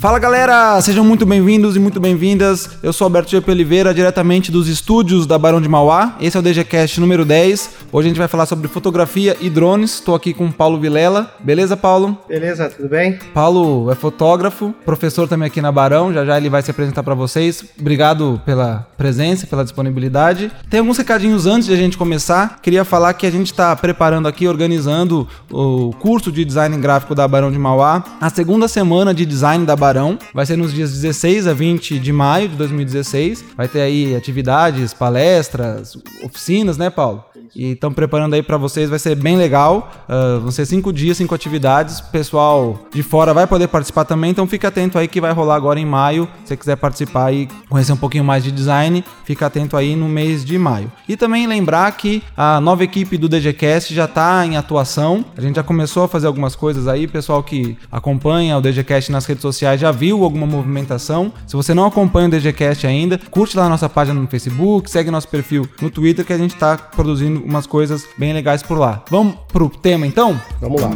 Fala galera, sejam muito bem-vindos e muito bem-vindas. Eu sou Alberto G. Oliveira, diretamente dos estúdios da Barão de Mauá. Esse é o DGCast número 10. Hoje a gente vai falar sobre fotografia e drones. Estou aqui com o Paulo Vilela. Beleza, Paulo? Beleza, tudo bem? Paulo é fotógrafo, professor também aqui na Barão. Já já ele vai se apresentar para vocês. Obrigado pela presença, pela disponibilidade. Tem alguns recadinhos antes de a gente começar. Queria falar que a gente está preparando aqui, organizando o curso de design gráfico da Barão de Mauá. A segunda semana de design da Barão. Vai ser nos dias 16 a 20 de maio de 2016. Vai ter aí atividades, palestras, oficinas, né, Paulo? E estão preparando aí para vocês, vai ser bem legal. Uh, vão ser cinco dias, cinco atividades. Pessoal de fora vai poder participar também, então fica atento aí que vai rolar agora em maio. Se você quiser participar e conhecer um pouquinho mais de design, fica atento aí no mês de maio. E também lembrar que a nova equipe do DGCast já está em atuação. A gente já começou a fazer algumas coisas aí. Pessoal que acompanha o DGCast nas redes sociais já viu alguma movimentação. Se você não acompanha o DGCast ainda, curte lá a nossa página no Facebook, segue nosso perfil no Twitter que a gente está produzindo umas coisas bem legais por lá. Vamos pro tema então? Vamos lá.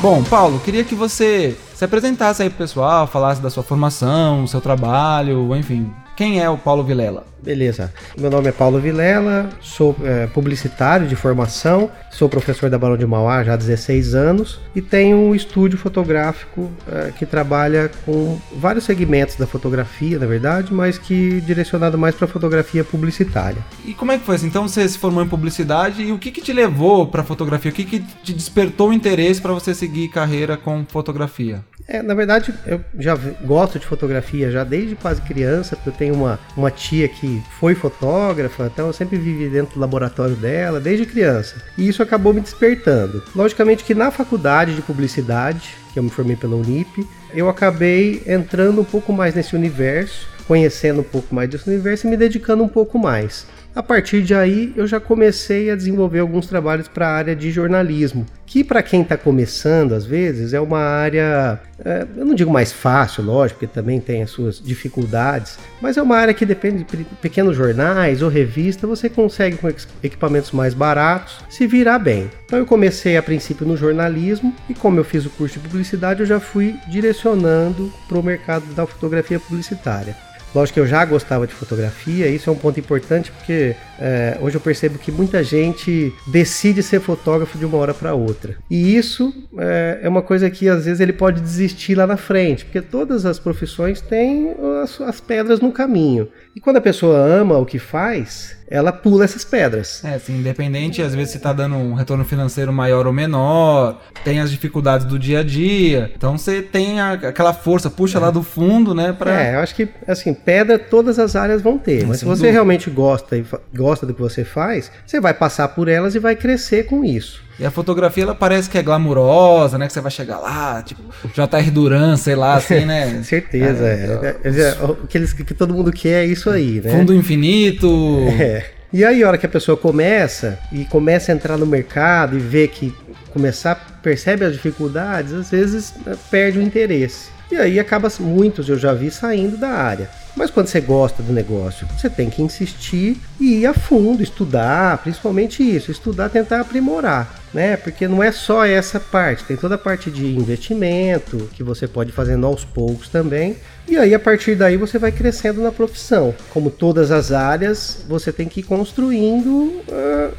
Bom, Paulo, queria que você se apresentasse aí pro pessoal, falasse da sua formação, seu trabalho, enfim. Quem é o Paulo Vilela? Beleza. Meu nome é Paulo Vilela, sou é, publicitário de formação, sou professor da Barão de Mauá já há 16 anos e tenho um estúdio fotográfico é, que trabalha com vários segmentos da fotografia, na verdade, mas que direcionado mais para fotografia publicitária. E como é que foi? Então você se formou em publicidade e o que, que te levou para fotografia? O que, que te despertou o interesse para você seguir carreira com fotografia? É, na verdade, eu já gosto de fotografia já desde quase criança, porque eu tenho uma, uma tia que foi fotógrafa, então eu sempre vivi dentro do laboratório dela desde criança. E isso acabou me despertando. Logicamente que na faculdade de publicidade, que eu me formei pela Unip, eu acabei entrando um pouco mais nesse universo, conhecendo um pouco mais desse universo e me dedicando um pouco mais. A partir de aí, eu já comecei a desenvolver alguns trabalhos para a área de jornalismo, que para quem está começando, às vezes, é uma área, é, eu não digo mais fácil, lógico, porque também tem as suas dificuldades, mas é uma área que depende de pequenos jornais ou revista, você consegue com equipamentos mais baratos se virar bem. Então eu comecei a princípio no jornalismo e como eu fiz o curso de publicidade, eu já fui direcionando para o mercado da fotografia publicitária. Lógico que eu já gostava de fotografia, isso é um ponto importante porque é, hoje eu percebo que muita gente decide ser fotógrafo de uma hora para outra. E isso é, é, uma coisa que às vezes ele pode desistir lá na frente, porque todas as profissões têm as, as pedras no caminho. E quando a pessoa ama o que faz, ela pula essas pedras. É, assim, independente, às vezes você está dando um retorno financeiro maior ou menor, tem as dificuldades do dia a dia, então você tem a, aquela força, puxa é. lá do fundo, né? Pra... É, eu acho que, assim, pedra todas as áreas vão ter, mas se você dúvida. realmente gosta e gosta do que você faz, você vai passar por elas e vai crescer com isso. E a fotografia, ela parece que é glamurosa, né? Que você vai chegar lá, tipo, JR Duran, sei lá, assim, né? Certeza, é. é. é, é o que, eles, que todo mundo quer é isso aí, né? Fundo infinito. É. E aí, a hora que a pessoa começa e começa a entrar no mercado e vê que começar, percebe as dificuldades, às vezes perde o interesse. E aí acaba muitos eu já vi saindo da área. Mas quando você gosta do negócio, você tem que insistir e ir a fundo, estudar, principalmente isso, estudar, tentar aprimorar, né? Porque não é só essa parte, tem toda a parte de investimento que você pode fazendo aos poucos também. E aí a partir daí você vai crescendo na profissão. Como todas as áreas, você tem que ir construindo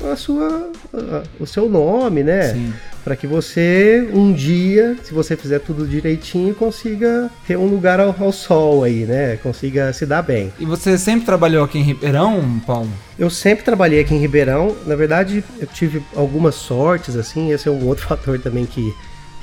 a, a sua, a, o seu nome, né? Sim para que você um dia, se você fizer tudo direitinho, consiga ter um lugar ao, ao, sol aí, né? Consiga se dar bem. E você sempre trabalhou aqui em Ribeirão, Paulo? Eu sempre trabalhei aqui em Ribeirão. Na verdade, eu tive algumas sortes, assim. Esse é um outro fator também que,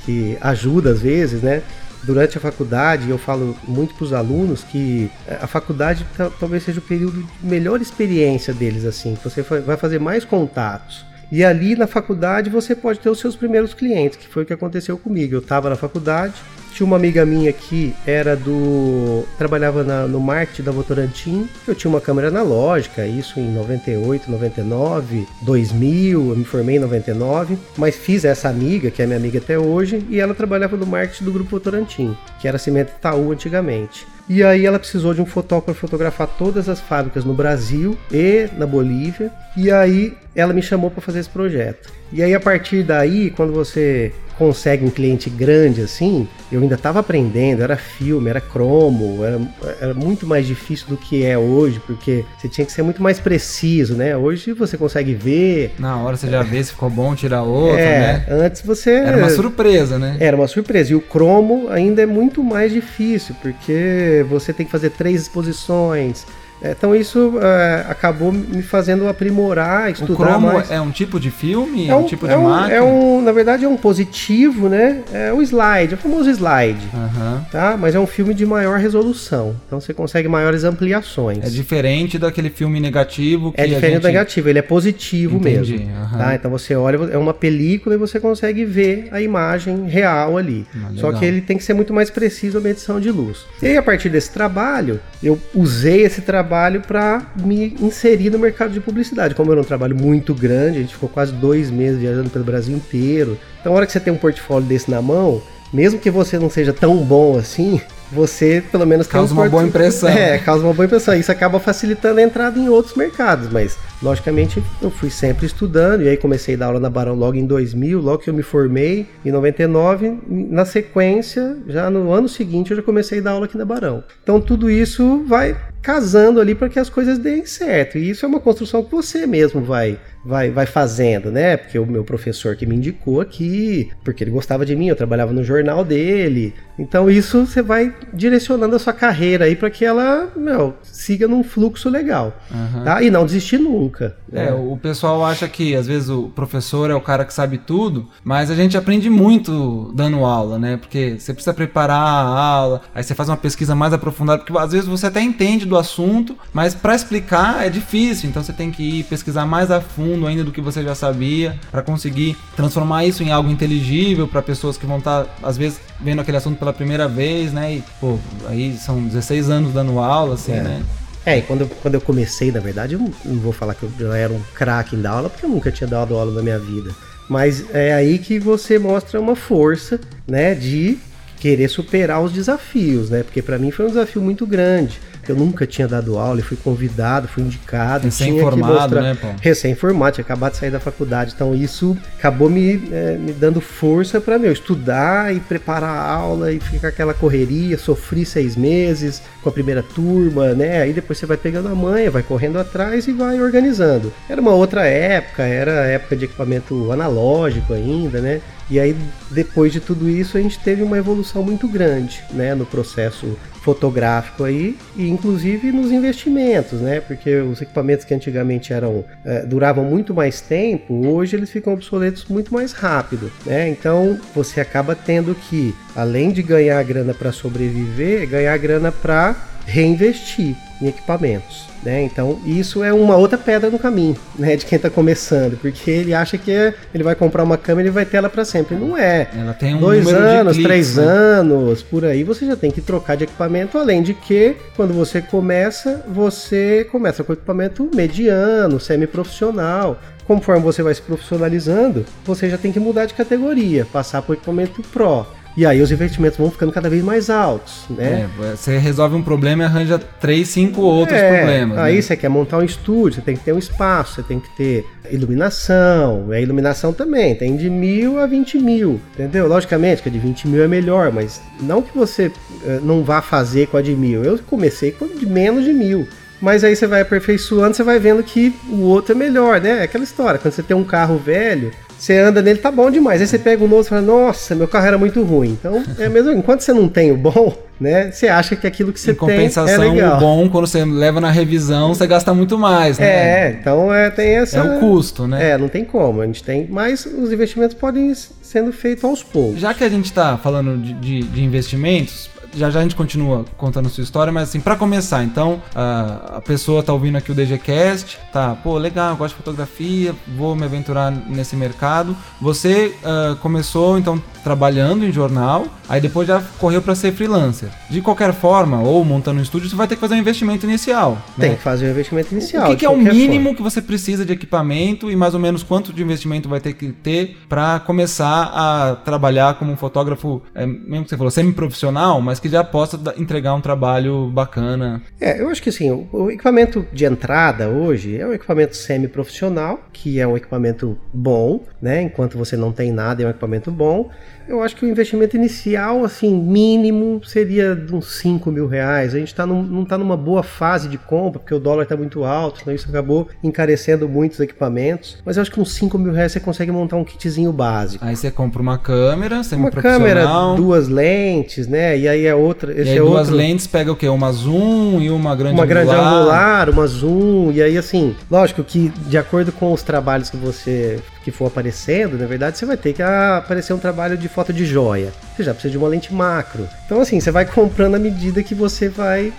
que ajuda às vezes, né? durante a faculdade, eu falo muito para os alunos que a faculdade talvez seja o período de melhor experiência deles, assim. Você vai fazer mais contatos. E ali na faculdade você pode ter os seus primeiros clientes, que foi o que aconteceu comigo. Eu estava na faculdade, tinha uma amiga minha que era do. trabalhava na, no marketing da Votorantim. Eu tinha uma câmera analógica, isso em 98, 99, 2000. Eu me formei em 99, mas fiz essa amiga, que é minha amiga até hoje, e ela trabalhava no marketing do grupo Votorantim, que era Cimento Itaú antigamente. E aí ela precisou de um fotógrafo para fotografar todas as fábricas no Brasil e na Bolívia. E aí ela me chamou para fazer esse projeto. E aí a partir daí, quando você consegue um cliente grande assim, eu ainda estava aprendendo, era filme, era cromo, era, era, muito mais difícil do que é hoje, porque você tinha que ser muito mais preciso, né? Hoje você consegue ver. Na hora você já vê se ficou bom, tirar outro, é, né? Antes você. Era uma surpresa, né? Era uma surpresa. E o cromo ainda é muito mais difícil, porque você tem que fazer três exposições então isso é, acabou me fazendo aprimorar, estudar o cromo mais. é um tipo de filme? É um, tipo de é um, máquina? É um, na verdade é um positivo, né? É o slide, é o famoso slide, uhum. tá? Mas é um filme de maior resolução, então você consegue maiores ampliações. É diferente daquele filme negativo É diferente gente... do negativo, ele é positivo Entendi. mesmo. Uhum. Tá? Então você olha, é uma película e você consegue ver a imagem real ali. Ah, Só que ele tem que ser muito mais preciso a medição de luz. E aí, a partir desse trabalho, eu usei esse trabalho trabalho para me inserir no mercado de publicidade. Como era um trabalho muito grande, a gente ficou quase dois meses viajando pelo Brasil inteiro. Então, a hora que você tem um portfólio desse na mão, mesmo que você não seja tão bom assim, você pelo menos causa uma boa impressão. É, causa uma boa impressão. Isso acaba facilitando a entrada em outros mercados, mas logicamente eu fui sempre estudando e aí comecei a dar aula na Barão logo em 2000, logo que eu me formei em 99, na sequência, já no ano seguinte eu já comecei a dar aula aqui na Barão. Então tudo isso vai casando ali para que as coisas deem certo. E isso é uma construção que você mesmo vai vai, vai fazendo, né? Porque o meu professor que me indicou aqui, porque ele gostava de mim, eu trabalhava no jornal dele. Então isso você vai direcionando a sua carreira aí para que ela, meu, siga num fluxo legal, uhum. tá? E não desistir nunca. Né? É, o pessoal acha que às vezes o professor é o cara que sabe tudo, mas a gente aprende muito dando aula, né? Porque você precisa preparar a aula, aí você faz uma pesquisa mais aprofundada, porque às vezes você até entende do assunto, mas para explicar é difícil, então você tem que ir pesquisar mais a fundo ainda do que você já sabia, para conseguir transformar isso em algo inteligível para pessoas que vão estar, tá, às vezes, vendo aquele assunto pela primeira vez, né? E, pô, aí são 16 anos dando aula, assim, é. né? É, e quando eu, quando eu comecei, na verdade, eu não vou falar que eu já era um craque em dar aula, porque eu nunca tinha dado aula na minha vida. Mas é aí que você mostra uma força, né, de querer superar os desafios, né? Porque para mim foi um desafio muito grande eu nunca tinha dado aula e fui convidado, fui indicado. Recém-formado, né, Paulo? Recém-formado, tinha acabado de sair da faculdade. Então isso acabou me, é, me dando força para meu estudar e preparar a aula e ficar aquela correria. Sofri seis meses com a primeira turma, né? Aí depois você vai pegando a manha, vai correndo atrás e vai organizando. Era uma outra época, era época de equipamento analógico ainda, né? E aí, depois de tudo isso, a gente teve uma evolução muito grande, né, no processo fotográfico aí e inclusive nos investimentos, né? Porque os equipamentos que antigamente eram é, duravam muito mais tempo, hoje eles ficam obsoletos muito mais rápido, né? Então você acaba tendo que, além de ganhar grana para sobreviver, ganhar grana para reinvestir em equipamentos. Né? Então, isso é uma outra pedra no caminho né, de quem está começando, porque ele acha que ele vai comprar uma câmera e vai ter ela para sempre. Não é. Ela tem um Dois anos, cliques, três né? anos, por aí, você já tem que trocar de equipamento, além de que, quando você começa, você começa com equipamento mediano, semi-profissional. Conforme você vai se profissionalizando, você já tem que mudar de categoria, passar para o equipamento Pro. E aí os investimentos vão ficando cada vez mais altos, né? É, você resolve um problema e arranja três, cinco outros é, problemas. Aí né? você quer montar um estúdio, você tem que ter um espaço, você tem que ter iluminação. A iluminação também tem de mil a 20 mil, entendeu? Logicamente que a de 20 mil é melhor, mas não que você uh, não vá fazer com a de mil. Eu comecei com de menos de mil. Mas aí você vai aperfeiçoando, você vai vendo que o outro é melhor, né? É aquela história, quando você tem um carro velho, você anda nele, tá bom demais. Aí você pega o novo e fala, nossa, meu carro era muito ruim. Então, é mesmo, enquanto você não tem o bom, né? Você acha que aquilo que você em compensação, tem é legal. o bom, quando você leva na revisão, você gasta muito mais, né? É, então é, tem essa... É o custo, né? É, não tem como. A gente tem... Mas os investimentos podem ir sendo feitos aos poucos. Já que a gente está falando de, de, de investimentos, já já a gente continua contando a sua história, mas assim, para começar, então, a, a pessoa tá ouvindo aqui o DGCast, tá, pô, legal, gosto de fotografia, vou me aventurar nesse mercado. Você uh, começou, então, trabalhando em jornal, aí depois já correu para ser freelancer. De qualquer forma, ou montando um estúdio, você vai ter que fazer um investimento inicial. Tem né? que fazer um investimento inicial. O que, que é o mínimo forma. que você precisa de equipamento e mais ou menos quanto de investimento vai ter que ter para começar a trabalhar como um fotógrafo, é, mesmo que você falou, semi-profissional, mas que já possa entregar um trabalho bacana? É, eu acho que assim, o, o equipamento de entrada hoje é um equipamento semi-profissional, que é um equipamento bom, né? Enquanto você não tem nada, é um equipamento bom. Eu acho que o investimento inicial, assim, mínimo, seria de uns 5 mil reais. A gente tá num, não está numa boa fase de compra, porque o dólar está muito alto, então isso acabou encarecendo muitos equipamentos. Mas eu acho que uns 5 mil reais você consegue montar um kitzinho básico. Aí você compra uma câmera, uma câmera, duas lentes, né? E aí é outra. Esse e aí é duas outro... lentes pega o quê? Uma zoom e uma grande uma angular. Uma grande angular, uma zoom. E aí, assim, lógico que de acordo com os trabalhos que você que for aparecendo, na verdade, você vai ter que aparecer um trabalho de foto de joia. Você já precisa de uma lente macro. Então, assim, você vai comprando à medida que você vai,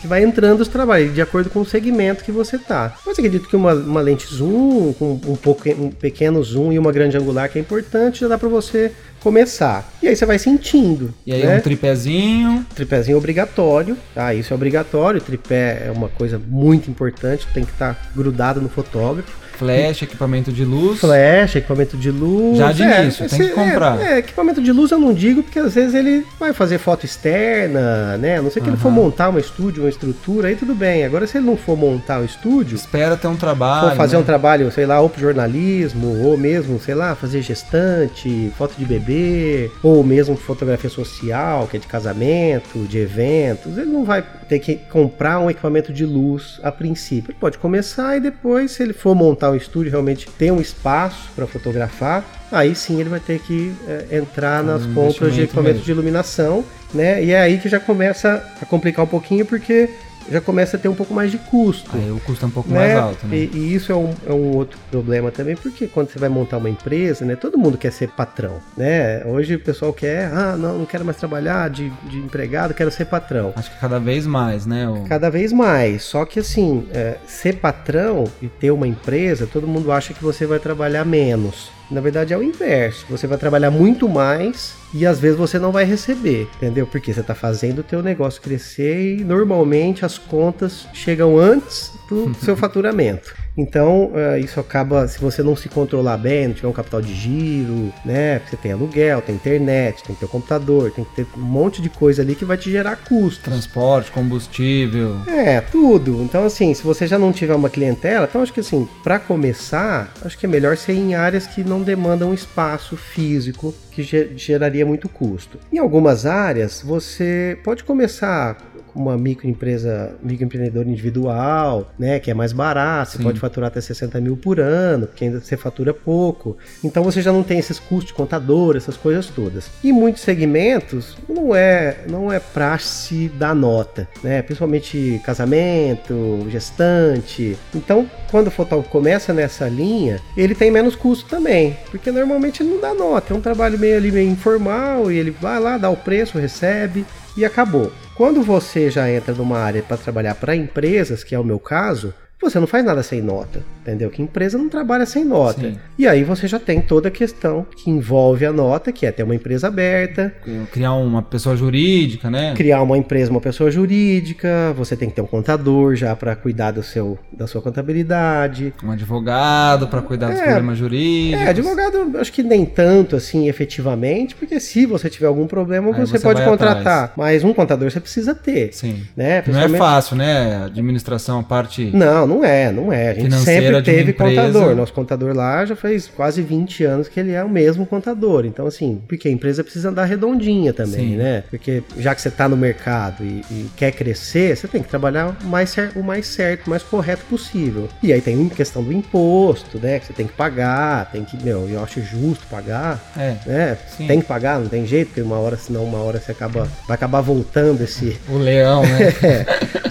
que vai entrando os trabalhos, de acordo com o segmento que você tá. Mas acredito que uma, uma lente zoom, com um, pouco, um pequeno zoom e uma grande angular que é importante, já dá para você começar. E aí você vai sentindo. E aí né? um tripézinho. Tripézinho obrigatório, tá? Isso é obrigatório. O tripé é uma coisa muito importante, tem que estar tá grudado no fotógrafo. Flash, equipamento de luz. Flash, equipamento de luz. Já de é, início, tem que comprar. É, é, equipamento de luz eu não digo, porque às vezes ele vai fazer foto externa, né? A não sei que uhum. ele for montar uma estúdio, uma estrutura, aí tudo bem. Agora, se ele não for montar o um estúdio. Espera ter um trabalho. For fazer né? um trabalho, sei lá, ou pro jornalismo, ou mesmo, sei lá, fazer gestante, foto de bebê, ou mesmo fotografia social, que é de casamento, de eventos. Ele não vai ter que comprar um equipamento de luz a princípio. Ele pode começar e depois, se ele for montar montar um estúdio, realmente ter um espaço para fotografar, aí sim ele vai ter que é, entrar nas um compras de equipamento mesmo. de iluminação, né? E é aí que já começa a complicar um pouquinho, porque já começa a ter um pouco mais de custo. Aí o custo é um pouco né? mais alto, né? E, e isso é um, é um, outro problema também, porque quando você vai montar uma empresa, né? Todo mundo quer ser patrão, né? Hoje o pessoal quer, ah, não, não quero mais trabalhar de, de empregado, quero ser patrão. Acho que cada vez mais, né? O... Cada vez mais. Só que assim, é, ser patrão e ter uma empresa, todo mundo acha que você vai trabalhar menos. Na verdade é o inverso. Você vai trabalhar muito mais e às vezes você não vai receber, entendeu? Porque você está fazendo o teu negócio crescer e normalmente as contas chegam antes do seu faturamento. Então, uh, isso acaba, se você não se controlar bem, não tiver um capital de giro, né? Você tem aluguel, tem internet, tem que ter computador, tem que ter um monte de coisa ali que vai te gerar custo. Transporte, combustível. É, tudo. Então, assim, se você já não tiver uma clientela, então acho que assim, para começar, acho que é melhor ser em áreas que não demandam espaço físico que geraria muito custo. Em algumas áreas, você pode começar uma microempresa, microempreendedor individual, né, que é mais barato, você Sim. pode faturar até 60 mil por ano, porque ainda você fatura pouco. Então você já não tem esses custos de contador, essas coisas todas. E muitos segmentos não é não é praxe dar nota, né? Principalmente casamento, gestante. Então, quando o fotógrafo começa nessa linha, ele tem menos custo também, porque normalmente ele não dá nota, é um trabalho meio ali meio informal e ele vai lá, dá o preço, recebe e acabou. Quando você já entra numa área para trabalhar para empresas, que é o meu caso, você não faz nada sem nota, entendeu? Que empresa não trabalha sem nota. Sim. E aí você já tem toda a questão que envolve a nota, que é ter uma empresa aberta. Criar uma pessoa jurídica, né? Criar uma empresa, uma pessoa jurídica. Você tem que ter um contador já para cuidar do seu, da sua contabilidade. Um advogado para cuidar dos é, problemas jurídicos. É, advogado acho que nem tanto assim efetivamente, porque se você tiver algum problema você, você, pode contratar. Atrás. Mas um contador você precisa ter. Sim. Né? Não é fácil, né? Administração, a parte. Não, não, é, não é. A gente sempre teve contador. Nosso contador lá já faz quase 20 anos que ele é o mesmo contador. Então, assim, porque a empresa precisa andar redondinha também, Sim. né? Porque já que você está no mercado e, e, quer crescer, você tem que trabalhar o mais, o mais certo, o mais correto possível. E aí tem a questão do imposto, né? Que você tem que pagar, tem que, meu, eu acho justo pagar. É. Né? Sim. Tem que pagar, não tem jeito, porque uma hora, senão uma hora você acaba, vai acabar voltando esse. O leão, né? é.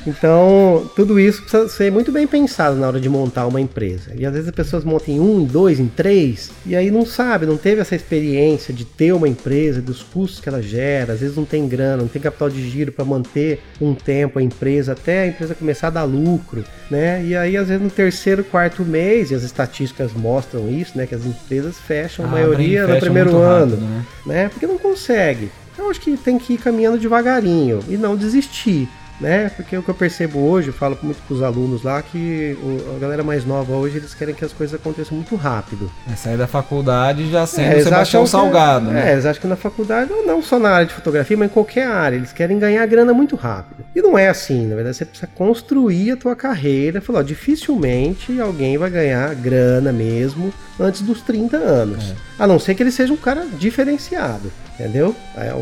Então, tudo isso precisa ser muito bem bem pensado na hora de montar uma empresa. E às vezes as pessoas montam em um, em dois, em três, e aí não sabe, não teve essa experiência de ter uma empresa, dos custos que ela gera, às vezes não tem grana, não tem capital de giro para manter um tempo a empresa até a empresa começar a dar lucro, né? E aí às vezes no terceiro, quarto mês, e as estatísticas mostram isso, né, que as empresas fecham a maioria no primeiro ano, rápido, né? né? Porque não consegue. Eu acho que tem que ir caminhando devagarinho e não desistir né? Porque o que eu percebo hoje, eu falo muito com os alunos lá, que a galera mais nova hoje, eles querem que as coisas aconteçam muito rápido. É sair da faculdade já sendo é, Sebastião Salgado, que, né? É, eles acham que na faculdade, ou não só na área de fotografia, mas em qualquer área, eles querem ganhar grana muito rápido. E não é assim, na verdade, você precisa construir a tua carreira. Falou, dificilmente alguém vai ganhar grana mesmo antes dos 30 anos. É. A não ser que ele seja um cara diferenciado. Entendeu?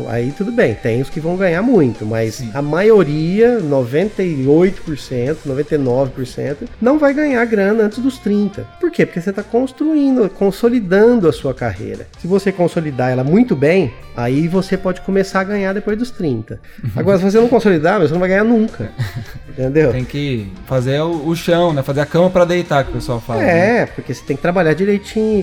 Aí, tudo bem, tem os que vão ganhar muito, mas Sim. a maioria, 98%, 99%, não vai ganhar grana antes dos 30. Por quê? Porque você está construindo, consolidando a sua carreira. Se você consolidar ela muito bem, aí você pode começar a ganhar depois dos 30. Agora, se você não consolidar, você não vai ganhar nunca. Entendeu? Tem que fazer o, chão, né? Fazer a cama para deitar, que o pessoal fala. É, né? porque você tem que trabalhar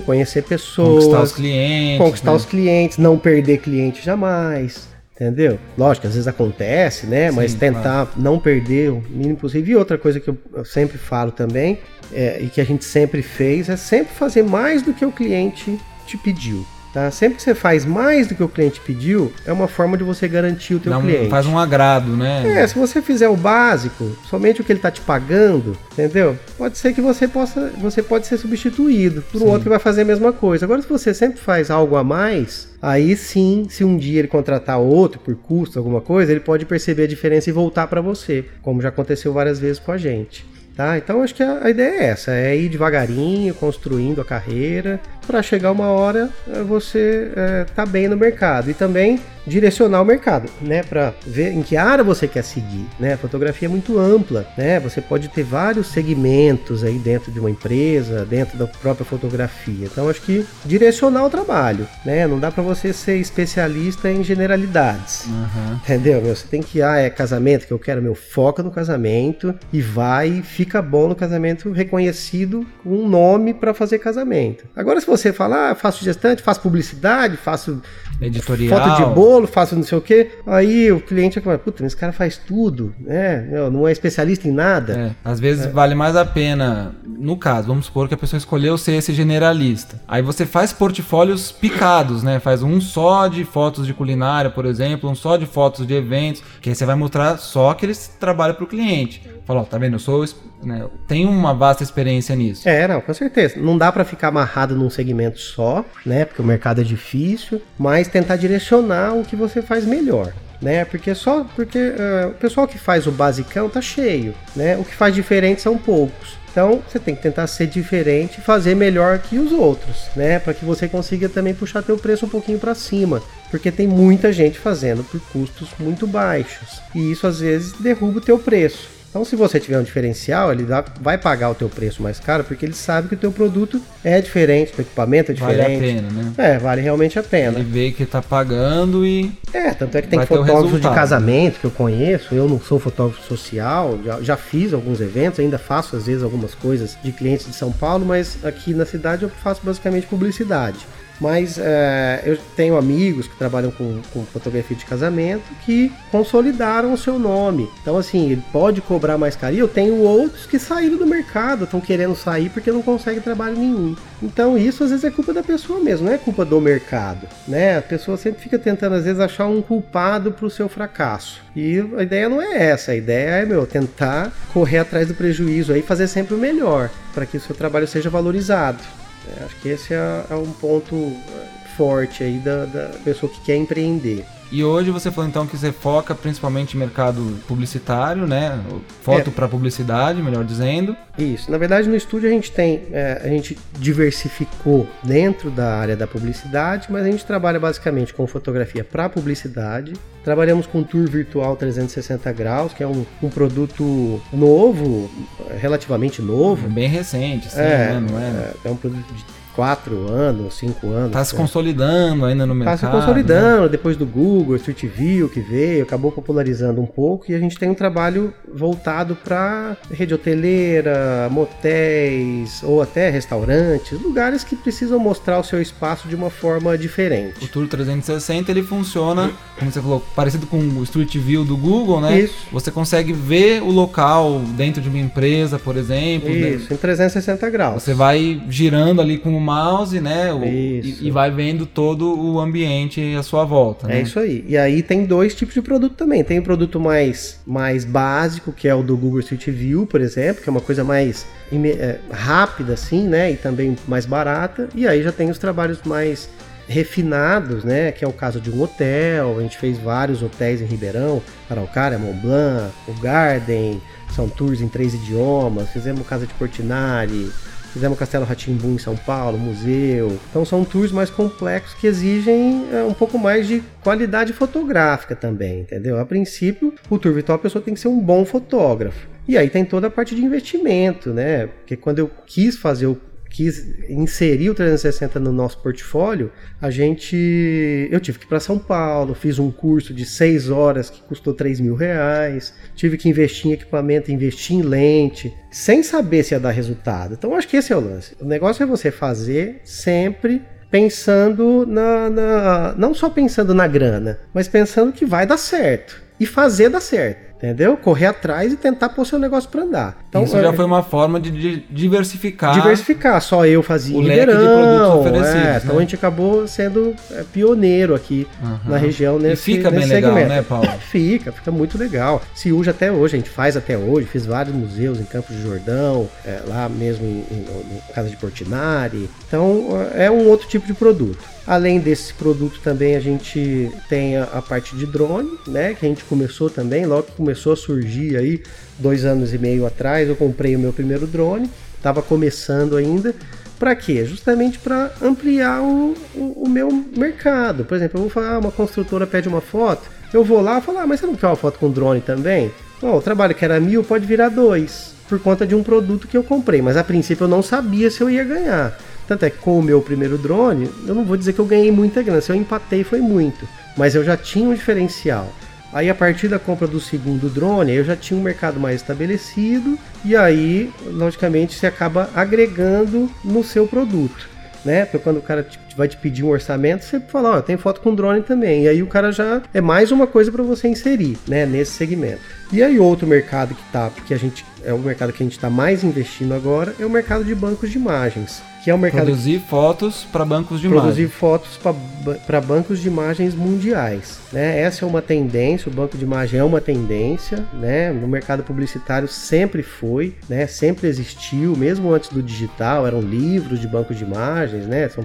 conhecer pessoas, conquistar os clientes, conquistar né? os clientes, não perder cliente jamais. Entendeu? Lógico, às vezes acontece, né? Sim, Mas tentar claro. não perder o mínimo possível. E outra coisa que eu, eu sempre falo também, é, e que a gente sempre fez, é sempre fazer mais do que o cliente te pediu. Tá? Sempre que você faz mais do que o cliente pediu, é uma forma de você garantir o teu Não, cliente. Faz um agrado, né? É, se você fizer o básico, somente o que ele está te pagando, entendeu? Pode ser que você possa, você pode ser substituído por um outro que vai fazer a mesma coisa. Agora, se você sempre faz algo a mais, aí sim, se um dia ele contratar outro por custo, alguma coisa, ele pode perceber a diferença e voltar para você, como já aconteceu várias vezes com a gente. Tá? Então acho que a, a, ideia é essa, é ir devagarinho, construindo a carreira, para chegar uma hora eh, você é, tá bem no mercado. E também direcionar o mercado, né, para ver em que área você quer seguir, né? A fotografia é muito ampla, né? Você pode ter vários segmentos aí dentro de uma empresa, dentro da própria fotografia. Então acho que direcionar o trabalho, né? Não dá para você ser especialista em generalidades, uhum. entendeu? Meu, você tem que ah é casamento que eu quero meu foco no casamento e vai fica bom no casamento reconhecido com um nome para fazer casamento. Agora se você falar, ah, faço gestante, faço publicidade, faço editorial, foto de bolo, faço não sei o que. Aí o cliente vai puta, esse cara faz tudo, né? Não é especialista em nada. É, às vezes é. vale mais a pena, no caso, vamos supor que a pessoa escolheu ser esse generalista. Aí você faz portfólios picados, né? Faz um só de fotos de culinária, por exemplo, um só de fotos de eventos, que aí você vai mostrar só aqueles trabalhos para o cliente. Fala, ó, tá vendo? Eu sou, né, tenho uma vasta experiência nisso. É, não, com certeza. Não dá para ficar amarrado num segmento só, né? Porque o mercado é difícil, mas tentar direcionar o que você faz melhor. Né? Porque só porque uh, o pessoal que faz o basicão tá cheio, né? O que faz diferente são poucos. Então você tem que tentar ser diferente fazer melhor que os outros, né? Para que você consiga também puxar teu preço um pouquinho para cima, porque tem muita gente fazendo por custos muito baixos e isso às vezes derruba o teu preço. Então, se você tiver um diferencial, ele vai pagar o teu preço mais caro, porque ele sabe que o teu produto é diferente, o equipamento é diferente. Vale a pena, né? É, vale realmente a pena. Ele vê que tá pagando e. É, tanto é que tem fotógrafos de casamento que eu conheço. Eu não sou fotógrafo social, já, já fiz alguns eventos, ainda faço às vezes algumas coisas de clientes de São Paulo, mas aqui na cidade eu faço basicamente publicidade. Mas é, eu tenho amigos que trabalham com, com, fotografia de casamento que consolidaram o seu nome. Então, assim, ele pode cobrar mais caro. E eu tenho outros que saíram do mercado, estão querendo sair porque não conseguem trabalho nenhum. Então, isso às vezes é culpa da pessoa mesmo, não é culpa do mercado. Né? A pessoa sempre fica tentando, às vezes, achar um culpado para o seu fracasso. E a ideia não é essa. A ideia é, meu, tentar correr atrás do prejuízo aí e fazer sempre o melhor para que o seu trabalho seja valorizado. É, acho que esse é, é, um ponto é, forte aí da, da pessoa que quer empreender. E hoje você falou então que você foca principalmente em mercado publicitário, né? Foto é. para publicidade, melhor dizendo. Isso. Na verdade, no estúdio a gente tem, é, a gente diversificou dentro da área da publicidade, mas a gente trabalha basicamente com fotografia para publicidade. Trabalhamos com tour virtual 360 graus, que é um, um produto novo, relativamente novo. Bem recente, sim, é, né? Não é? é, é um produto de quatro anos, cinco anos. Está se né? consolidando ainda no mercado. Está se consolidando, né? depois do Google, Street View que veio, acabou popularizando um pouco e a gente tem um trabalho voltado para rede hoteleira, motéis ou até restaurantes, lugares que precisam mostrar o seu espaço de uma forma diferente. O Tour 360 ele funciona, como você falou, parecido com o Street View do Google, né? Isso. Você consegue ver o local dentro de uma empresa, por exemplo. Isso, né? em 360 graus. Você vai girando ali com mouse, né? O, e, e, vai vendo todo o ambiente à sua volta. É né? isso aí. E aí tem dois tipos de produto também. Tem o produto mais, mais básico, que é o do Google Street View, por exemplo, que é uma coisa mais é, rápida, assim, né? E também mais barata. E aí já tem os trabalhos mais refinados, né? Que é o caso de um hotel. A gente fez vários hotéis em Ribeirão, Araucária, Mont Blanc, o Garden. São tours em três idiomas. Fizemos Casa de Portinari, Fizemos Castelo Ratimbu em São Paulo, museu. Então são tours mais complexos que exigem é, um pouco mais de qualidade fotográfica também, entendeu? A princípio, o tour virtual a pessoa tem que ser um bom fotógrafo. E aí tem toda a parte de investimento, né? Porque quando eu quis fazer o quis inserir o 360 no nosso portfólio, a gente. Eu tive que ir para São Paulo, fiz um curso de seis horas que custou 3 mil reais, tive que investir em equipamento, investir em lente, sem saber se ia dar resultado. Então acho que esse é o lance. O negócio é você fazer sempre pensando na, na não só pensando na grana, mas pensando que vai dar certo e fazer dar certo. Entendeu? Correr atrás e tentar pôr seu negócio para andar. Então, Isso é, já foi uma forma de diversificar. Diversificar, só eu fazia o leque de produtos oferecidos. É, né? Então a gente acabou sendo é, pioneiro aqui uhum. na região nesse E fica nesse bem segmento. legal, né, Paulo? fica, fica muito legal. Se usa até hoje, a gente faz até hoje, fiz vários museus em Campos de Jordão, é, lá mesmo em, em, em Casa de Portinari. Então é um outro tipo de produto. Além desse produto também a gente tem a, a, parte de drone, né? Que a gente começou também, logo que começou a surgir aí, dois anos e meio atrás, eu comprei o meu primeiro drone, estava começando ainda. Para quê? Justamente para ampliar o, o, o, meu mercado. Por exemplo, eu vou falar, ah, uma construtora pede uma foto, eu vou lá e falo, ah, mas você não quer uma foto com drone também? Bom, o trabalho que era mil pode virar dois, por conta de um produto que eu comprei, mas a princípio eu não sabia se eu ia ganhar. Tanto é que com o meu primeiro drone, eu não vou dizer que eu ganhei muita grana, se eu empatei foi muito, mas eu já tinha um diferencial. Aí a partir da compra do segundo drone, eu já tinha um mercado mais estabelecido e aí, logicamente, você acaba agregando no seu produto, né? Porque quando o cara vai te pedir um orçamento, você fala, ó, oh, tem foto com drone também. E aí o cara já é mais uma coisa para você inserir, né, nesse segmento. E aí outro mercado que tá, que a gente é o mercado que a gente está mais investindo agora, é o mercado de bancos de imagens que é o mercado. Produzir fotos para bancos de produzir imagens. Produzir fotos para bancos de imagens mundiais. Né? Essa é uma tendência, o banco de imagem é uma tendência, né? No mercado publicitário sempre foi, né? Sempre existiu, mesmo antes do digital, eram livros de bancos de imagens, né? São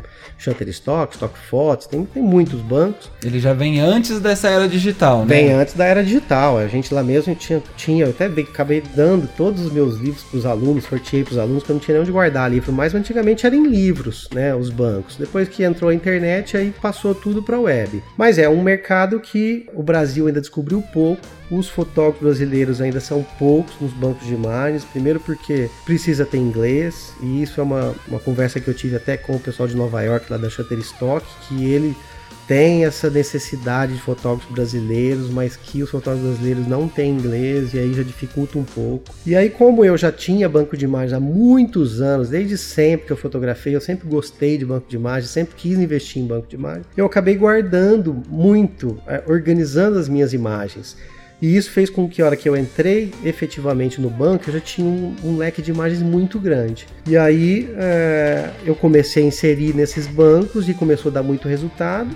Shutterstock, Stock Photos, tem, tem muitos bancos. Ele já vem antes dessa era digital, né? Vem antes da era digital. A gente lá mesmo tinha, tinha eu até acabei dando todos os meus livros para os alunos, sorteei para os alunos, porque eu não tinha nem onde guardar livro, mas antigamente era em livros, né, os bancos. Depois que entrou a internet, aí passou tudo para a web. Mas é um mercado que o Brasil ainda descobriu pouco. Os fotógrafos brasileiros ainda são poucos nos bancos de imagens. Primeiro porque precisa ter inglês, e isso é uma, uma conversa que eu tive até com o pessoal de Nova York, lá da Shutterstock, que ele tem essa necessidade de fotógrafos brasileiros, mas que os fotógrafos brasileiros não têm inglês e aí já dificulta um pouco. E aí, como eu já tinha banco de imagens há muitos anos, desde sempre que eu fotografei, eu sempre gostei de banco de imagens, sempre quis investir em banco de imagens, eu acabei guardando muito, é, organizando as minhas imagens. E isso fez com que a hora que eu entrei efetivamente no banco, eu já tinha um, um leque de imagens muito grande. E aí é, eu comecei a inserir nesses bancos e começou a dar muito resultado.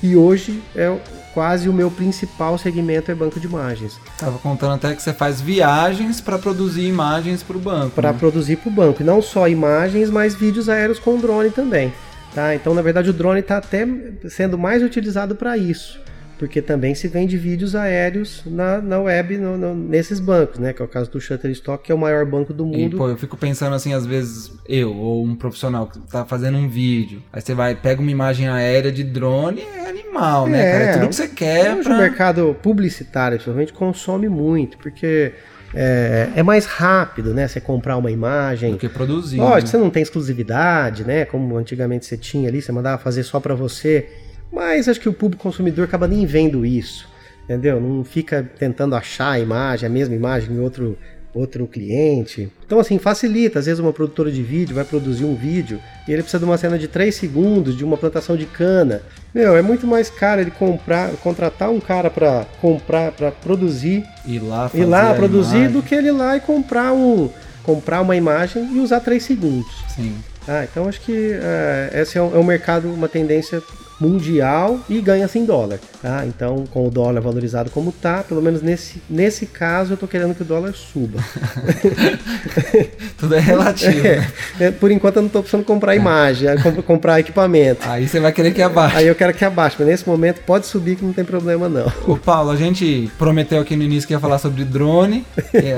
E hoje é quase o meu principal segmento é banco de imagens. Tava contando até que você faz viagens para produzir imagens para o banco. Para né? produzir para o banco, e não só imagens, mas vídeos aéreos com drone também. Tá? Então, na verdade, o drone está até sendo mais utilizado para isso porque também se vende vídeos aéreos na, na web, no, no, nesses bancos, né? Que é o caso do Shutterstock, que é o maior banco do mundo. E, pô, eu fico pensando assim, às vezes, eu ou um profissional que tá fazendo um vídeo, aí você vai, pega uma imagem aérea de drone, é animal, né, é, cara? É tudo que você quer. Hoje pra... o mercado publicitário, principalmente, consome muito, porque é, é mais rápido, né? Você comprar uma imagem. Do que produzir. Lógico, né? você não tem exclusividade, né? Como antigamente você tinha ali, você mandava fazer só para você. Mas acho que o público consumidor acaba nem vendo isso, entendeu? Não fica tentando achar a imagem, a mesma imagem em outro, outro cliente. Então, assim, facilita. Às vezes, uma produtora de vídeo vai produzir um vídeo e ele precisa de uma cena de 3 segundos de uma plantação de cana. Meu, é muito mais caro ele comprar, contratar um cara para comprar, para produzir, Ir lá, ir lá fazer produzir, do que ele ir lá e comprar um, comprar uma imagem e usar 3 segundos. Sim. Ah, então acho que é, esse é um, é um mercado, uma tendência mundial e ganha-se em dólar. Tá? Então, com o dólar valorizado como tá, pelo menos nesse, nesse caso, eu tô querendo que o dólar suba. Tudo é relativo. né? É, por enquanto eu não tô precisando comprar imagem, é, comp- comprar equipamento. Aí você vai querer que abaixe. Aí eu quero que abaixe, mas nesse momento pode subir que não tem problema não. Ô Paulo, a gente prometeu aqui no início que ia falar sobre drone.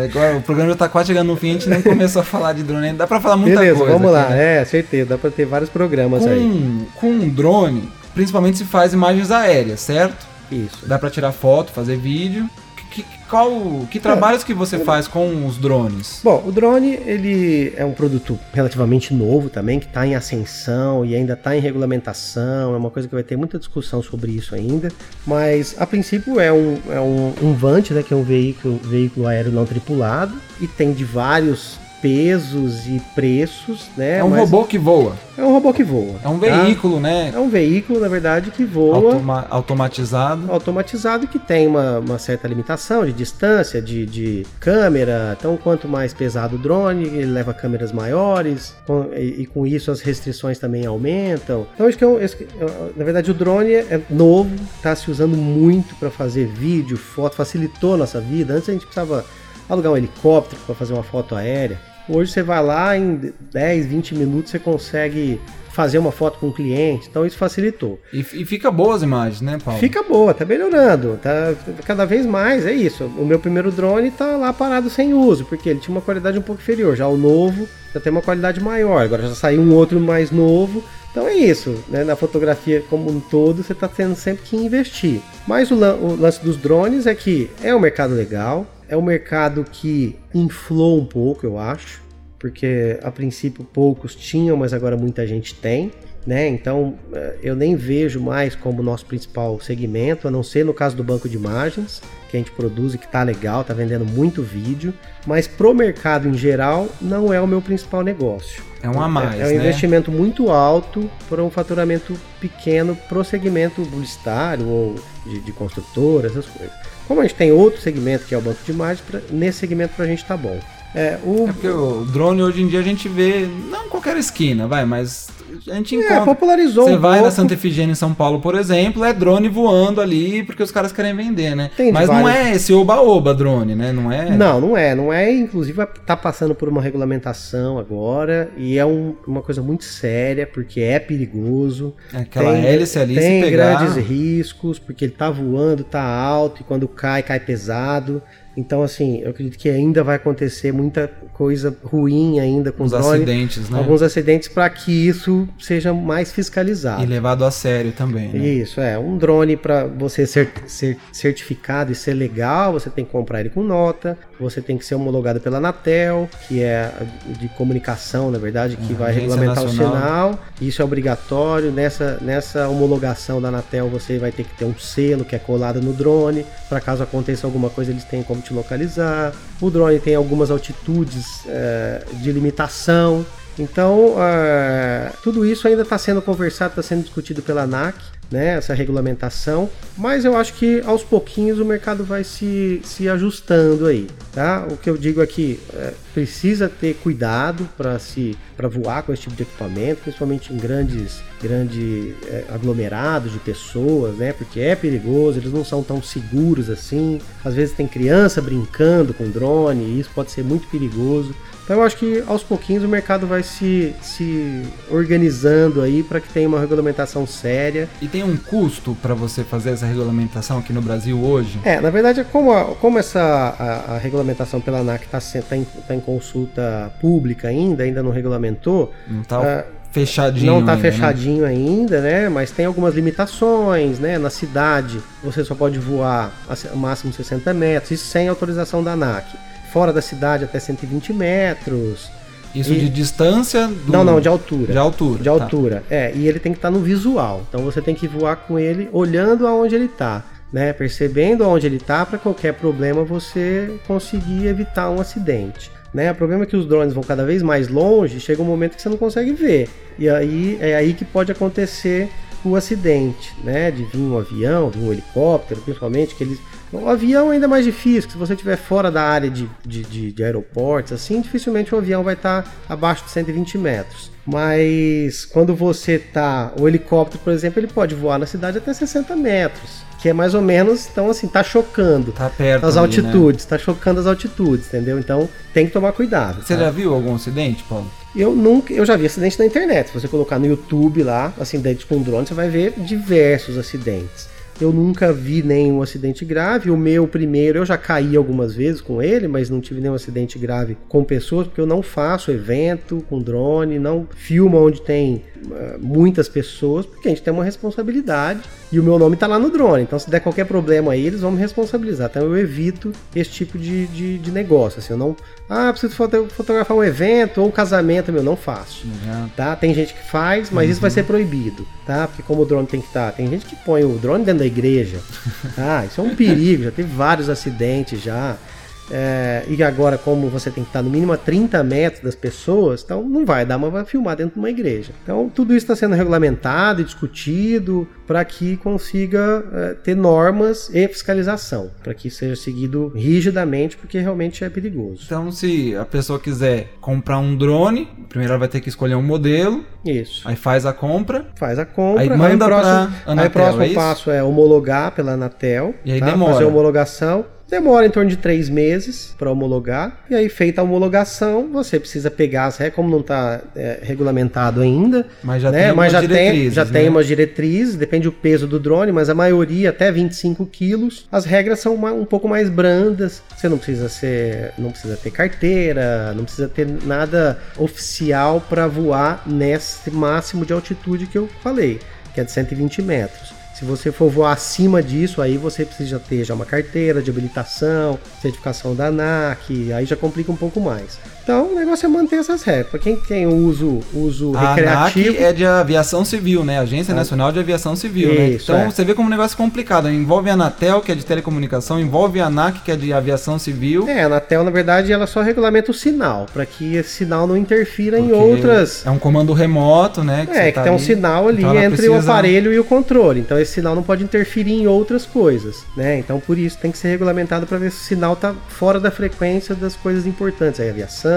agora o programa já tá quase chegando no fim, a gente nem começou a falar de drone ainda. Dá pra falar muita Beleza, coisa. vamos lá. aqui, né? É, certeza, dá pra ter vários programas aí. Com, com um drone, principalmente se faz imagens aéreas, certo? Isso. Dá pra tirar foto, fazer vídeo. Que, qual, que trabalhos que você faz com os drones? Bom, o drone ele é um produto relativamente novo também, que está em ascensão e ainda está em regulamentação. É uma coisa que vai ter muita discussão sobre isso ainda. Mas a princípio é um, é um, um Vant, né, que é um veículo, veículo aéreo não tripulado e tem de vários pesos e preços, né? É um mas robô que voa. É um robô que voa. É um tá? veículo, né? É um veículo, na verdade, que voa automa- automatizado. automatizado que tem uma, uma certa limitação de distância, de, de câmera. Então, quanto mais pesado o drone, ele leva câmeras maiores, com- e, e com isso as restrições também aumentam. Então, acho que é um- esse- na verdade o drone é novo, está se usando muito para fazer vídeo, foto, facilitou a nossa vida. Antes a gente precisava alugar um helicóptero para fazer uma foto aérea. Hoje você vai lá em 10, 20 minutos você consegue fazer uma foto com o cliente. Então isso facilitou. E, e fica boas imagens, né, Paulo? Fica boa, tá melhorando, tá cada vez mais, é isso. O meu primeiro drone tá lá parado sem uso, porque ele tinha uma qualidade um pouco inferior. Já o novo já tem uma qualidade maior, agora já saiu um outro mais novo. Então é isso, né? Na fotografia como um todo, você tá tendo sempre que investir. Mas o, lan- o lance dos drones é que é um mercado legal, é um mercado que inflou um pouco, eu acho porque a princípio poucos tinham, mas agora muita gente tem. Né? Então eh, eu nem vejo mais como nosso principal segmento, a não ser no caso do banco de imagens, que a gente produz e que tá legal, tá vendendo muito vídeo, mas pro mercado em geral não é o meu principal negócio. É um a mais, É um né? investimento muito alto por um faturamento pequeno pro segmento publicitário ou de, de construtora, essas coisas. Como a gente tem outro segmento que é o banco de imagens, pra- nesse segmento pra gente tá bom. É, o, É porque o drone hoje em dia a gente vê, não em qualquer esquina, vai, mas a gente é, encontra. popularizou Você um vai na pouco. Santa Efigênia em São Paulo, por exemplo, é drone voando ali porque os caras querem vender, né? Tem Mas não vários- é esse oba-oba drone, né? Não é. Não, não é, não é. Inclusive tá passando por uma regulamentação agora e é um- uma coisa muito séria porque é perigoso. É aquela tem, hélice ali, tem se pegar. grandes riscos porque ele tá voando, tá alto e quando cai cai pesado. Então assim, eu acredito que ainda vai acontecer muita coisa ruim ainda com Os drone, acidentes, né? alguns acidentes para que isso seja mais fiscalizado. E levado a sério também, né? Isso, é. Um drone para você ser, ser certificado e ser legal, você tem que comprar ele com nota, você tem que ser homologado pela Anatel, que é de comunicação, na verdade, que vai regulamentar Nacional. o sinal. Isso é obrigatório. Nessa, nessa homologação da Anatel, você vai ter que ter um selo que é colado no drone, para caso aconteça alguma coisa, eles têm como te localizar. O drone tem algumas altitudes eh, de limitação. Então, ah, tudo isso ainda está sendo conversado, está sendo discutido pela ANAC, né, essa regulamentação, mas eu acho que aos pouquinhos o mercado vai se, se ajustando aí, tá? O que eu digo aqui, é, precisa ter cuidado para se para voar com esse tipo de equipamento, principalmente em grandes grandes é, aglomerados de pessoas, né? Porque é perigoso, eles não são tão seguros assim. Às vezes tem criança brincando com drone, e isso pode ser muito perigoso. Então eu acho que aos pouquinhos o mercado vai se, se organizando aí para que tenha uma regulamentação séria. E tem um custo para você fazer essa regulamentação aqui no Brasil hoje? É, na verdade, como, a- como essa a, a regulamentação pela ANAC está em, tá em consulta pública ainda, ainda não regulamentou, Não tá Ah, fechadinho. não está né? fechadinho ainda, né? Mas tem algumas limitações, né? Na cidade você só pode voar a máximo 60 metros, isso sem autorização da ANAC. Fora da cidade até 120 metros. Isso E- de distância? do- Não, não, de altura. De altura. De tá. altura. É, e ele tem que estar no visual. Então você tem que voar com ele olhando aonde ele está, né? Percebendo aonde ele está para qualquer problema você conseguir evitar um acidente. Né? O problema é que os drones vão cada vez mais longe, chega um momento que você não consegue ver. E aí é aí que pode acontecer o acidente, né? De vir um avião, vir um helicóptero, principalmente, que eles. O avião ainda é mais difícil, se você estiver fora da área de, de, de, de aeroportos, assim, dificilmente o avião vai estar abaixo de 120 metros. Mas quando você tá. O helicóptero, por exemplo, ele pode voar na cidade até 60 metros. Que é mais ou menos, então assim, tá chocando Tá perto. as né? altitudes, tá chocando as altitudes, entendeu? Então tem que tomar cuidado. Você tá? já viu algum acidente, Paulo? Eu nunca, eu já vi acidente na internet. Se você colocar no YouTube lá, acidente com drone, você vai ver diversos acidentes. Eu nunca vi nenhum acidente grave. O meu primeiro, eu já caí algumas vezes com ele, mas não tive nenhum acidente grave com pessoas, porque eu não faço evento com drone, não filmo onde tem eh, muitas pessoas, porque a gente tem uma responsabilidade e o meu nome tá lá no drone. Então, se der qualquer problema aí, eles vão me responsabilizar. Então, eu evito esse tipo de, de, de negócio. Assim, eu não. Ah, preciso foto- fotografar um evento ou um casamento, meu, não faço Já. tá? Tem gente que faz, mas isso vai ser proibido, tá? Porque como o drone tem que estar, tem gente que põe o drone dentro da igreja, tá? Isso é um perigo, já teve vários acidentes já. É, e agora, como você tem que estar no mínimo a 30 metros das pessoas, então não vai dar, vai filmar dentro de uma igreja. Então, tudo isso está sendo regulamentado e discutido para que consiga é, ter normas e fiscalização, para que seja seguido rigidamente, porque realmente é perigoso. Então, se a pessoa quiser comprar um drone, primeiro ela vai ter que escolher um modelo, Isso. aí faz a compra, Faz a compra, Aí manda o próximo, pra aí Anatel, o próximo é passo é homologar pela Anatel. E aí tá? demora. Fazer a homologação. Demora em torno de três meses para homologar. E aí, feita a homologação, você precisa pegar as regras, como não está regulamentado ainda, mas já né? tem mas já umas tem, diretrizes, já né? tem umas diretrizes, depende do peso do drone, mas a maioria até 25 quilos. As regras são uma- um pouco mais brandas. Você não precisa ser, não precisa ter carteira, não precisa ter nada oficial para voar nesse máximo de altitude que eu falei, que é de 120 metros. Se você for voar acima disso, aí você precisa ter já uma carteira de habilitação, certificação da ANAC, aí já complica um pouco mais. Então o negócio é manter essas regras. Quem tem uso, uso A recreativo. ANAC é de aviação civil, né? Agência Nacional de Aviação Civil, né? Isso, Então é. você vê como um negócio complicado. Envolve a Anatel, que é de telecomunicação, envolve a ANAC, que é de aviação civil. É, a Anatel, na verdade, ela só regulamenta o sinal, para que esse sinal não interfira em porque outras. É um comando remoto, né? É, você que tá tem um ali. sinal ali Então entre o precisa- aparelho e o controle. Então esse sinal não pode interferir em outras coisas, né? Então por isso tem que ser regulamentado para ver se o sinal tá fora da frequência das coisas importantes. Aí aviação,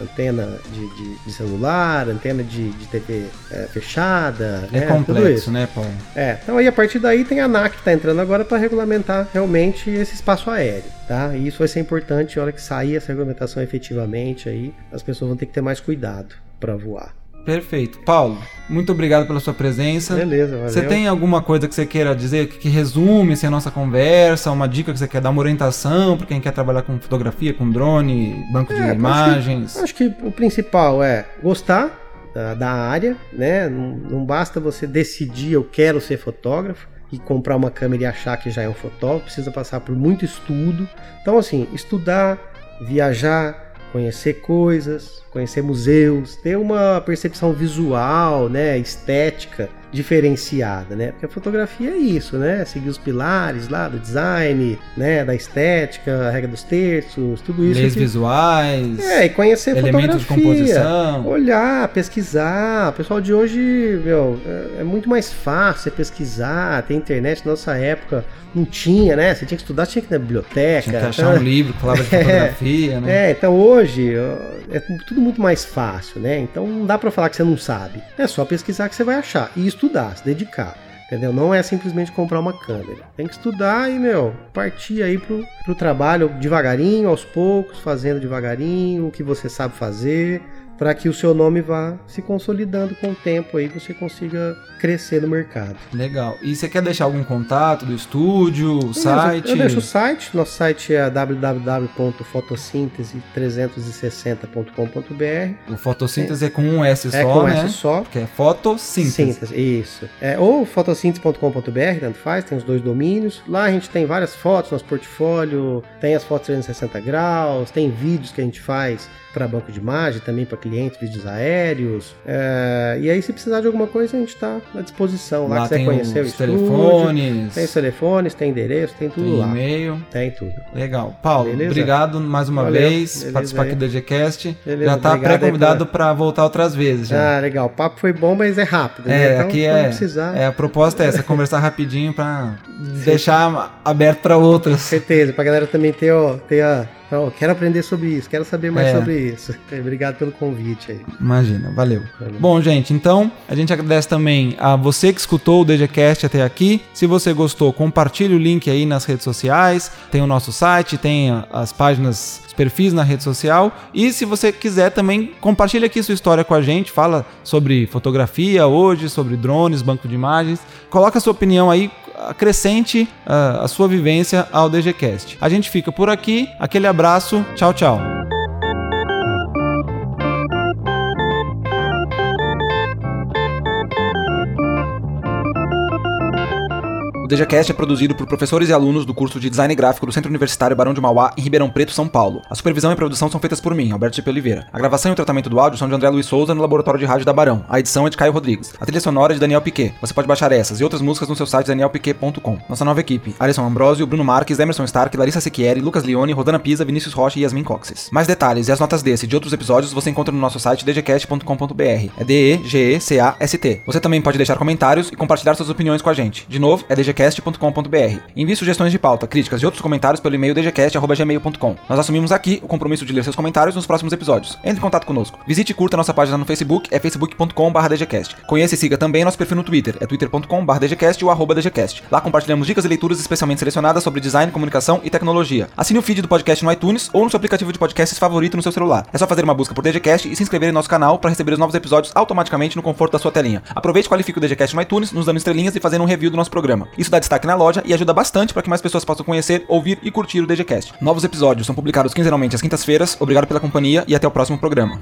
antena de, de- de celular, antena de, de TV é, fechada, É né? Complexo, isso. né, Paulo? É, então aí a partir daí tem a ANAC que está entrando agora para regulamentar realmente esse espaço aéreo, tá? E isso vai ser importante, a hora que sair essa regulamentação efetivamente aí, as pessoas vão ter que ter mais cuidado para voar. Perfeito. Paulo, muito obrigado pela sua presença. Beleza, valeu. Você tem alguma coisa que você queira dizer que, que resume assim, a nossa conversa, uma dica que você quer dar, uma orientação para quem quer trabalhar com fotografia, com drone, banco de É, acho que- imagens? Acho que o principal é gostar da, da área, né? Não, não basta você decidir eu quero ser fotógrafo e comprar uma câmera e achar que já é um fotógrafo, precisa passar por muito estudo. Então, assim, estudar, viajar, conhecer coisas, conhecer museus, ter uma percepção visual, né, estética diferenciada, né? Porque a fotografia é isso, né? Seguir os pilares lá do design, né, da estética, a regra dos terços, tudo isso. Leis que- visuais, é, e conhecer elementos de fotografia, composição. olhar, pesquisar. O pessoal de hoje, meu, é, é muito mais fácil você pesquisar, tem internet. Na nossa época não tinha, né? Você tinha que estudar, tinha que ir na biblioteca. Tinha que achar um livro que falava de fotografia, né? É, então hoje é tudo muito mais fácil, né? Então não dá pra falar que você não sabe. É só pesquisar que você vai achar e estudar, se dedicar. Entendeu? Não é simplesmente comprar uma câmera. Tem que estudar e, meu, partir aí pro, pro trabalho devagarinho, aos poucos, fazendo devagarinho, o que você sabe fazer, para que o seu nome vá se consolidando com o tempo aí, você consiga crescer no mercado. Legal. E você quer deixar algum contato do estúdio, site? Eu deixo o site, nosso site é www.fotossíntese360.com.br. O fotossíntese é, é com um S só, é com né? S só. Que é fotossíntese. Síntese, isso. É, ou fotossíntese.com.br, tanto faz, tem os dois domínios. Lá a gente tem várias fotos, nosso portfólio, tem as fotos 360 graus, tem vídeos que a gente faz para banco de imagem, também para clientes, vídeos aéreos. É, e aí, se precisar de alguma coisa, a gente está à disposição. Lá, Lá quiser tem conhecer os estúdio, telefones. Tem os telefones, tem endereço, tem tudo tem lá. e-mail. Tem tudo. Legal. Paulo, Beleza? obrigado mais uma Valeu. vez Beleza participar aí. aqui do DGCast. Beleza, Já tá aí pré-convidado para voltar outras vezes. Já. Ah, legal. O papo foi bom, mas é rápido. né? É, Então, aqui é, precisar. é. A proposta é essa, conversar rapidinho para deixar aberto para outras. Certeza, pra galera também ter, ó, ter a. ó, quero aprender sobre isso, quero saber mais É. sobre isso. Obrigado pelo convite aí. Imagina, valeu. Valeu. Bom, gente, então a gente agradece também a você que escutou o DGCast até aqui. Se você gostou, compartilhe o link aí nas redes sociais. Tem o nosso site, tem as páginas, os perfis na rede social. E se você quiser também, compartilhe aqui sua história com a gente. Fala sobre fotografia hoje, sobre drones, banco de imagens. Coloca a sua opinião aí. Acrescente ah, a sua vivência ao DGCast. A gente fica por aqui. Aquele abraço. Tchau, tchau. DGCast é produzido por professores e alunos do curso de Design Gráfico do Centro Universitário Barão de Mauá, em Ribeirão Preto, São Paulo. A supervisão e produção são feitas por mim, Alberto G. Oliveira. A gravação e o tratamento do áudio são de André Luiz Souza no Laboratório de Rádio da Barão. A edição é de Caio Rodrigues. A trilha sonora é de Daniel Piquet. Você pode baixar essas e outras músicas no seu site danielpiquet.com. Nossa nova equipe: Alisson Ambrosio, Bruno Marques, Emerson Stark, Larissa Sequieri, Lucas Leone, Rodana Pisa, Vinícius Rocha e Yasmin Coxes. Mais detalhes e as notas desse e de outros episódios você encontra no nosso site dgcast.com.br. É D-E-G-E-C-A-S-T. Você também pode deixar comentários e compartilhar suas opiniões com a gente. De novo, é dgcast.com.br. Envie sugestões de pauta, críticas e outros comentários pelo e-mail dgcast.gmail.com. Nós assumimos aqui o compromisso de ler seus comentários nos próximos episódios. Entre em contato conosco. Visite e curta nossa página no Facebook, é facebook.com.br dgcast. Conheça e siga também nosso perfil no Twitter, é twitter.com.br dgcast ou arroba dgcast. Lá compartilhamos dicas e leituras especialmente selecionadas sobre design, comunicação e tecnologia. Assine o feed do podcast no iTunes ou no seu aplicativo de podcasts favorito no seu celular. É só fazer uma busca por DGCast e se inscrever em nosso canal para receber os novos episódios automaticamente no conforto da sua telinha. Aproveite e qualifique o DGCast no iTunes, nos dando estrelinhas e fazendo um review do nosso programa. Isso dá destaque na loja e ajuda bastante para que mais pessoas possam conhecer, ouvir e curtir o DGCast. Novos episódios são publicados quinzenalmente às quintas-feiras. Obrigado pela companhia e até o próximo programa.